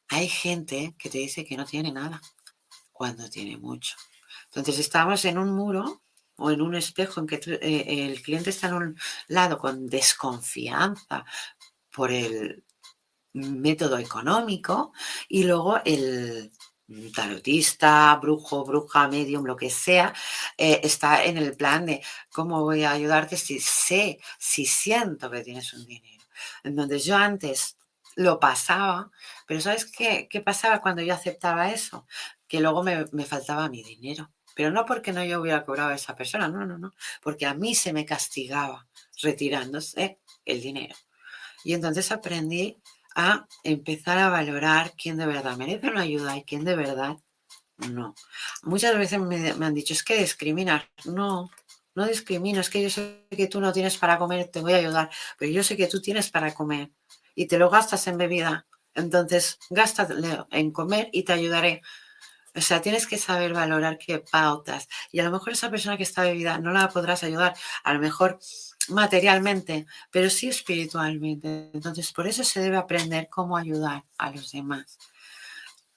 hay gente que te dice que no tiene nada cuando tiene mucho. Entonces estamos en un muro o en un espejo en que eh, el cliente está en un lado con desconfianza por el método económico y luego el tarotista, brujo, bruja, medium, lo que sea, eh, está en el plan de cómo voy a ayudarte si sé, si siento que tienes un dinero. Entonces yo antes lo pasaba, pero ¿sabes qué, qué pasaba cuando yo aceptaba eso? Que luego me, me faltaba mi dinero. Pero no porque no yo hubiera cobrado a esa persona, no, no, no, porque a mí se me castigaba retirándose el dinero. Y entonces aprendí a empezar a valorar quién de verdad merece una ayuda y quién de verdad no. Muchas veces me, han dicho, es que discriminas. No, no discrimino, es que yo sé que tú no tienes para comer, te voy a ayudar, pero yo sé que tú tienes para comer y te lo gastas en bebida. Entonces, gástalo en comer y te ayudaré. O sea, tienes que saber valorar qué pautas. Y a lo mejor esa persona que está bebida no la podrás ayudar. A lo mejor materialmente, pero sí espiritualmente. Entonces, por eso se debe aprender cómo ayudar a los demás.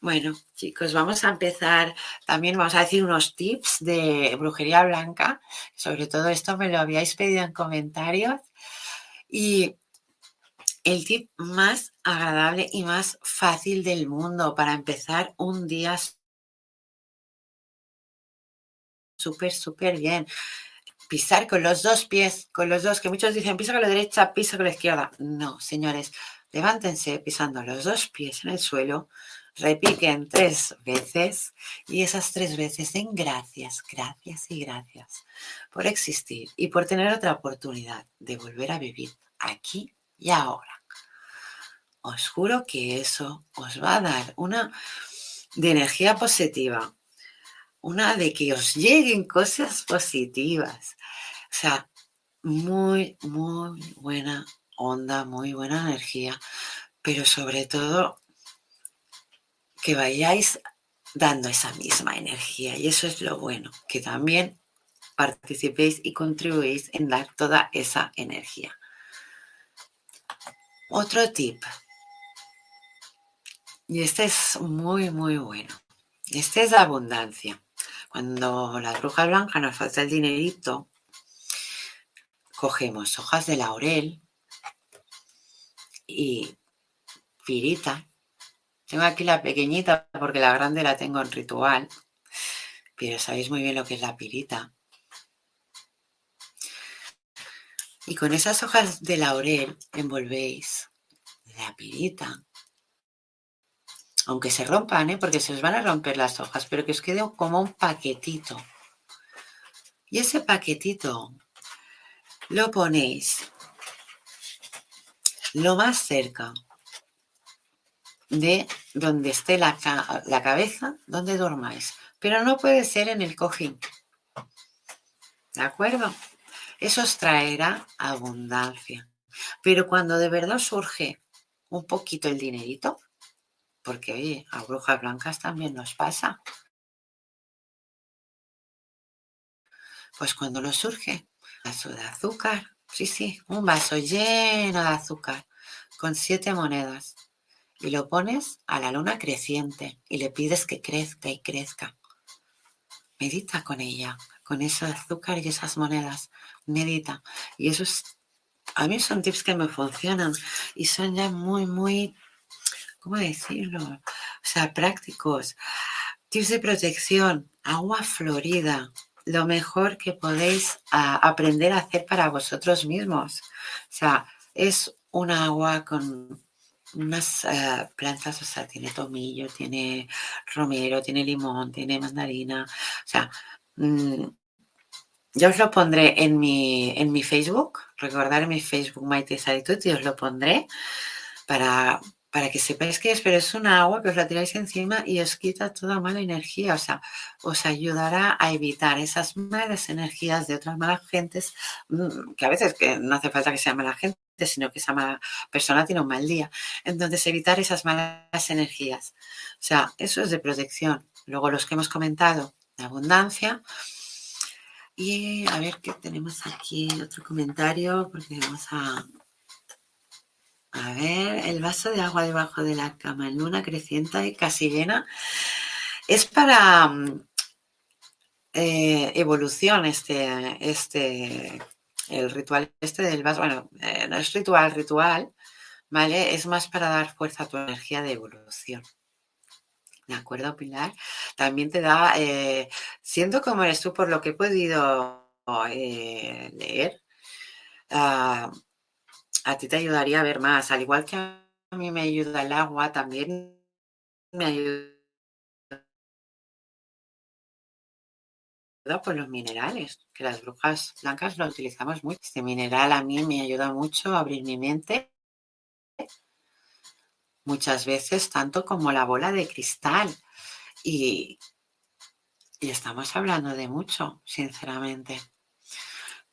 Bueno, chicos, vamos a empezar. También vamos a decir unos tips de brujería blanca. Sobre todo esto me lo habíais pedido en comentarios. Y el tip más agradable y más fácil del mundo para empezar un día súper, súper bien pisar con los dos pies, con los dos, que muchos dicen pisa con la derecha, pisa con la izquierda. No, señores, levántense pisando los dos pies en el suelo, repiquen tres veces y esas tres veces den gracias, gracias y gracias por existir y por tener otra oportunidad de volver a vivir aquí y ahora. Os juro que eso os va a dar una de energía positiva, una de que os lleguen cosas positivas. O sea, muy, muy buena onda, muy buena energía, pero sobre todo que vayáis dando esa misma energía. Y eso es lo bueno, que también participéis y contribuís en dar toda esa energía. Otro tip. Y este es muy, muy bueno. Este es la abundancia. Cuando la bruja blanca nos falta el dinerito, cogemos hojas de laurel y pirita. Tengo aquí la pequeñita porque la grande la tengo en ritual, pero sabéis muy bien lo que es la pirita. Y con esas hojas de laurel envolvéis la pirita aunque se rompan, ¿eh? porque se os van a romper las hojas, pero que os quede como un paquetito. Y ese paquetito lo ponéis lo más cerca de donde esté la, la cabeza, donde dormáis. Pero no puede ser en el cojín. ¿De acuerdo? Eso os traerá abundancia. Pero cuando de verdad surge un poquito el dinerito, porque oye, a brujas blancas también nos pasa. Pues cuando lo surge, vaso de azúcar, sí, sí, un vaso lleno de azúcar con siete monedas y lo pones a la luna creciente y le pides que crezca y crezca. Medita con ella, con ese azúcar y esas monedas. Medita. Y eso es, a mí son tips que me funcionan y son ya muy, muy, ¿cómo decirlo? O sea, prácticos. Tips de protección, agua florida, lo mejor que podéis aprender a hacer para vosotros mismos. O sea, es un agua con unas eh, plantas, o sea, tiene tomillo, tiene romero, tiene limón, tiene mandarina, o sea, mm, yo os lo pondré en mi, en mi Facebook, recordar mi Facebook Maite Salitud y os lo pondré para, para que sepáis que es, pero es una agua que os la tiráis encima y os quita toda mala energía, o sea, os ayudará a evitar esas malas energías de otras malas gentes, mm, que a veces que no hace falta que sea mala gente, sino que esa mala persona tiene un mal día. Entonces, evitar esas malas energías. O sea, eso es de protección. Luego los que hemos comentado, de abundancia. Y a ver qué tenemos aquí, otro comentario, porque vamos a a ver, el vaso de agua debajo de la cama en luna creciente y casi llena. Es para mm, eh, evolución este, este, el ritual este del vaso. Bueno, eh, no es ritual, ritual, ¿vale? Es más para dar fuerza a tu energía de evolución. ¿De acuerdo, Pilar? También te da, eh, siendo como eres tú, por lo que he podido leer, ah, a ti te ayudaría a ver más. Al igual que a mí me ayuda el agua, también me ayuda por los minerales, que las brujas blancas lo utilizamos mucho. Este mineral a mí me ayuda mucho a abrir mi mente. Muchas veces, tanto como la bola de cristal. Y, y estamos hablando de mucho, sinceramente.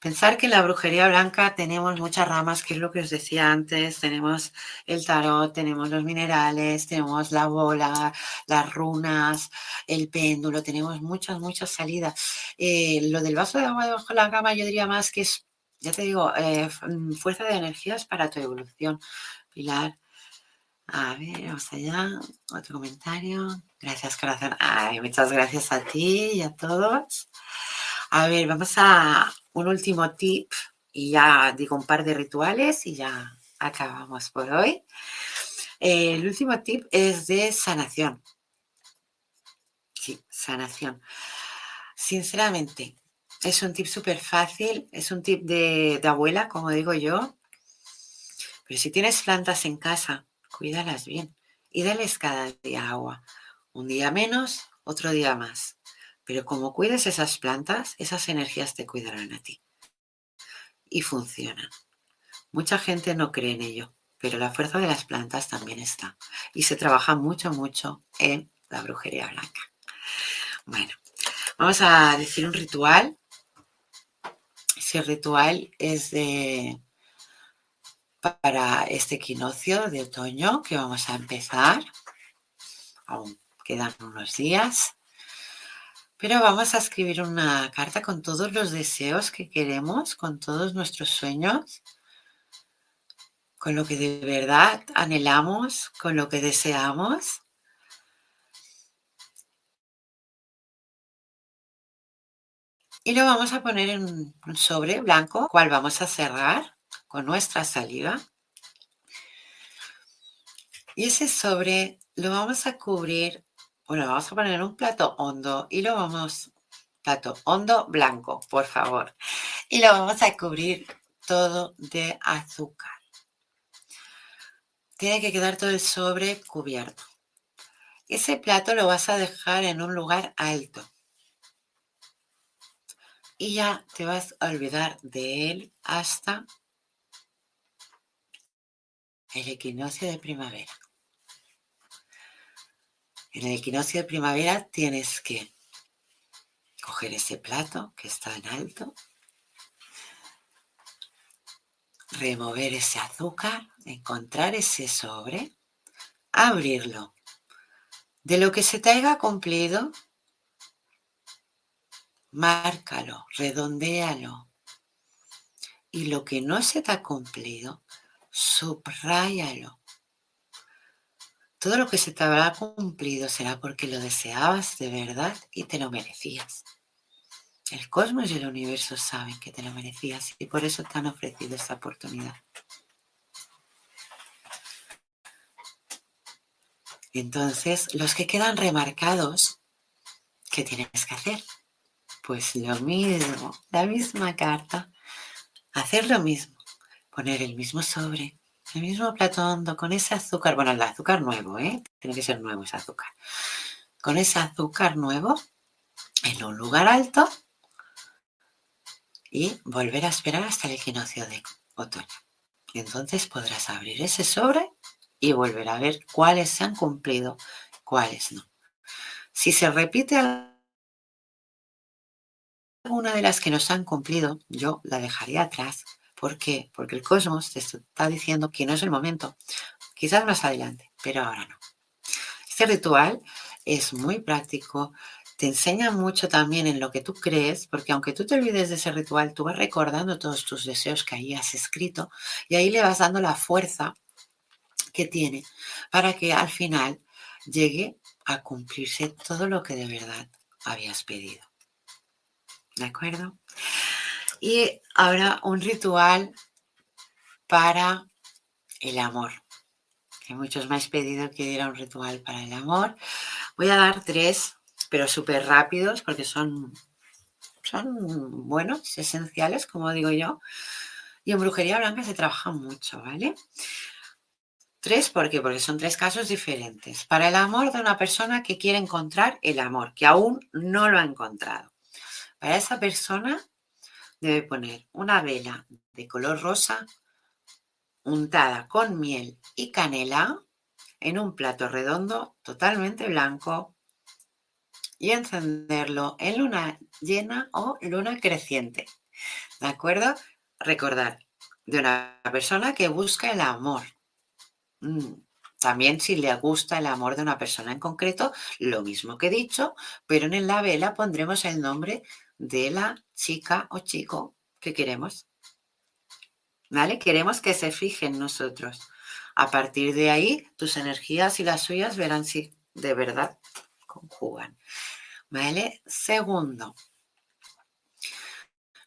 Pensar que en la brujería blanca tenemos muchas ramas, que es lo que os decía antes, tenemos el tarot, tenemos los minerales, tenemos la bola, las runas, el péndulo, tenemos muchas, muchas salidas. Eh, lo del vaso de agua debajo de la cama yo diría más que es, ya te digo, eh, mm, fuerza de energías para tu evolución. Pilar, a ver, vamos allá, otro comentario. Gracias, corazón. Ay, muchas gracias a ti y a todos. A ver, vamos a un último tip y ya digo un par de rituales y ya acabamos por hoy. El último tip es de sanación. Sí, sanación. Sinceramente, es un tip súper fácil, es un tip de, de, abuela, como digo yo. Pero si tienes plantas en casa, cuídalas bien y dales cada día agua. Un día menos, otro día más. Pero como cuides esas plantas, esas energías te cuidarán a ti. Y funcionan. Mucha gente no cree en ello, pero la fuerza de las plantas también está. Y se trabaja mucho, mucho en la brujería blanca. Bueno, vamos a decir un ritual. Ese ritual es de para este equinoccio de otoño que vamos a empezar. Aún quedan unos días. Pero vamos a escribir una carta con todos los deseos que queremos, con todos nuestros sueños, con lo que de verdad anhelamos, con lo que deseamos. Y lo vamos a poner en un sobre blanco, cual vamos a cerrar con nuestra saliva. Y ese sobre lo vamos a cubrir bueno, vamos a poner un plato hondo y lo vamos, plato hondo blanco, por favor. Y lo vamos a cubrir todo de azúcar. Tiene que quedar todo el sobre cubierto. Ese plato lo vas a dejar en un lugar alto. Y ya te vas a olvidar de él hasta el equinoccio de primavera. En el equinoccio de primavera tienes que coger ese plato que está en alto, remover ese azúcar, encontrar ese sobre, abrirlo De lo que se te haya cumplido, márcalo, redondéalo. Y lo que no se te ha cumplido, subráyalo. Todo lo que se te habrá cumplido será porque lo deseabas de verdad y te lo merecías. El cosmos y el universo saben que te lo merecías y por eso te han ofrecido esta oportunidad. Entonces, los que quedan remarcados, ¿qué tienes que hacer? Pues lo mismo, la misma carta, hacer lo mismo, poner el mismo sobre, el mismo plato con ese azúcar, bueno, el azúcar nuevo, ¿eh? Tiene que ser nuevo ese azúcar. Con ese azúcar nuevo en un lugar alto y volver a esperar hasta el equinoccio de otoño. entonces podrás abrir ese sobre y volver a ver cuáles se han cumplido, cuáles no. Si se repite alguna de las que nos han cumplido, yo la dejaría atrás. ¿Por qué? Porque el cosmos te está diciendo que no es el momento. Quizás más adelante, pero ahora no. Este ritual es muy práctico, te enseña mucho también en lo que tú crees, porque aunque tú te olvides de ese ritual, tú vas recordando todos tus deseos que ahí has escrito y ahí le vas dando la fuerza que tiene para que al final llegue a cumplirse todo lo que de verdad habías pedido. ¿De acuerdo? Y ahora un ritual para el amor. Que muchos me habéis pedido que diera un ritual para el amor. Voy a dar tres, pero súper rápidos porque son, son buenos, esenciales, como digo yo. Y en brujería blanca se trabaja mucho, ¿vale? Tres, ¿por qué? Porque son tres casos diferentes. Para el amor de una persona que quiere encontrar el amor, que aún no lo ha encontrado. Para esa persona debe poner una vela de color rosa untada con miel y canela en un plato redondo totalmente blanco y encenderlo en luna llena o luna creciente. ¿De acuerdo? Recordar, de una persona que busca el amor, Mm, también si le gusta el amor de una persona en concreto, lo mismo que he dicho, pero en la vela pondremos el nombre de la chica o chico que queremos. ¿Vale? Queremos que se fije en nosotros. A partir de ahí, tus energías y las suyas verán si de verdad conjugan. ¿Vale? Segundo,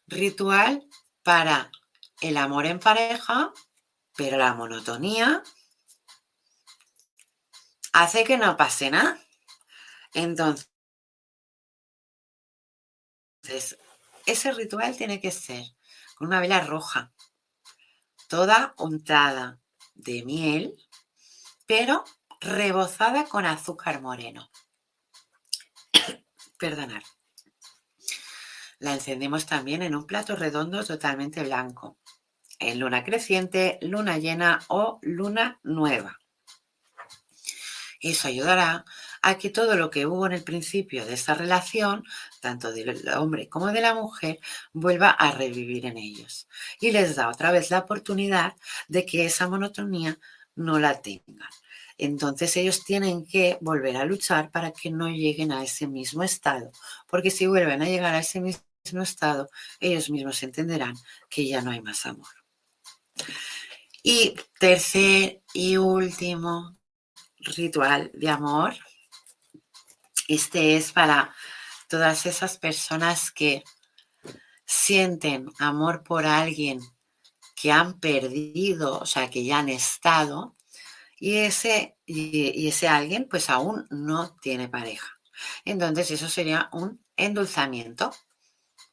ritual para el amor en pareja, pero la monotonía hace que no pase nada. Entonces, ese ritual tiene que ser con una vela roja, toda untada de miel, pero rebozada con azúcar moreno. Perdonar. La encendemos también en un plato redondo totalmente blanco, en luna creciente, luna llena o luna nueva. Eso ayudará a que todo lo que hubo en el principio de esta relación, tanto del hombre como de la mujer, vuelva a revivir en ellos. Y les da otra vez la oportunidad de que esa monotonía no la tengan. Entonces ellos tienen que volver a luchar para que no lleguen a ese mismo estado, porque si vuelven a llegar a ese mismo estado, ellos mismos entenderán que ya no hay más amor. Y tercer y último ritual de amor. Este es para todas esas personas que sienten amor por alguien que han perdido, o sea, que ya han estado, y ese, y, ese alguien pues aún no tiene pareja. Entonces eso sería un endulzamiento.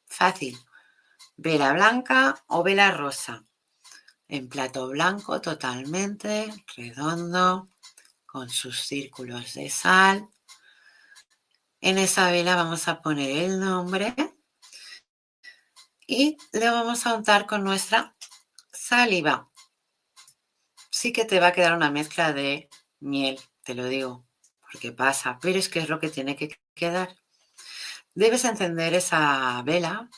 Fácil. Vela blanca o vela rosa. En plato blanco totalmente, redondo con sus círculos de sal. En esa vela vamos a poner el nombre y le vamos a untar con nuestra saliva. Sí que te va a quedar una mezcla de miel, te lo digo, porque pasa, pero es que es lo que tiene que quedar. Debes encender esa vela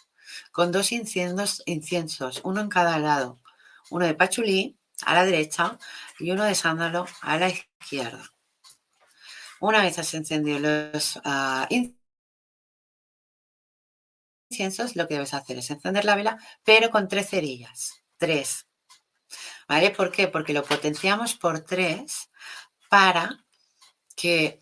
con dos inciensos, inciensos, uno en cada lado, uno de pachulí a la derecha y uno de sándalo a la izquierda. Una vez has encendido los uh, inciensos, lo que debes hacer es encender la vela, pero con tres cerillas. Tres. ¿Vale? ¿Por qué? Porque lo potenciamos por tres para que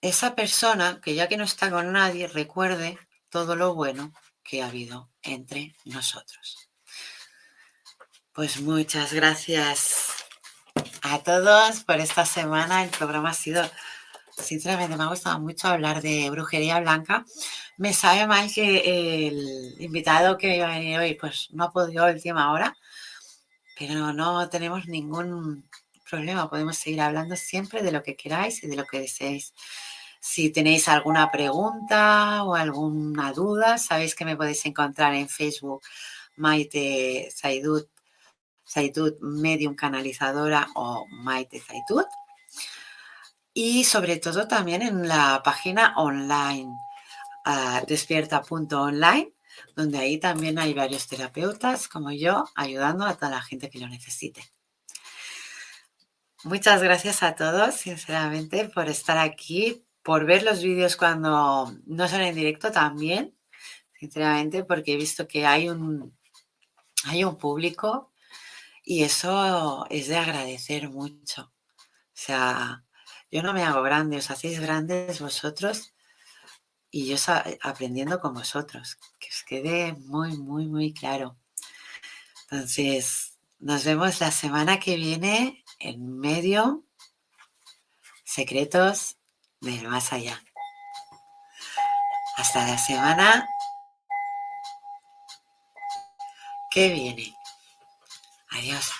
esa persona, que ya que no está con nadie, recuerde todo lo bueno que ha habido entre nosotros. Pues muchas gracias a todos por esta semana. El programa ha sido, sinceramente, me ha gustado mucho hablar de brujería blanca. Me sabe mal que el invitado que iba a venir hoy, pues no ha podido a última hora, pero no tenemos ningún problema. Podemos seguir hablando siempre de lo que queráis y de lo que deseéis. Si tenéis alguna pregunta o alguna duda, sabéis que me podéis encontrar en Facebook Maite Zaidut, Zaidut Medium Canalizadora o Maite Zaidut. Y sobre todo también en la página online uh, despierta.online, donde ahí también hay varios terapeutas como yo ayudando a toda la gente que lo necesite. Muchas gracias a todos, sinceramente, por estar aquí, por ver los vídeos cuando no son en directo también, sinceramente, porque he visto que hay un, hay un público y eso es de agradecer mucho. O sea, yo no me hago grande, os hacéis grandes vosotros y yo aprendiendo con vosotros, que os quede muy, muy, muy claro. Entonces, nos vemos la semana que viene en medio secretos del más allá. Hasta la semana que viene. Adiós.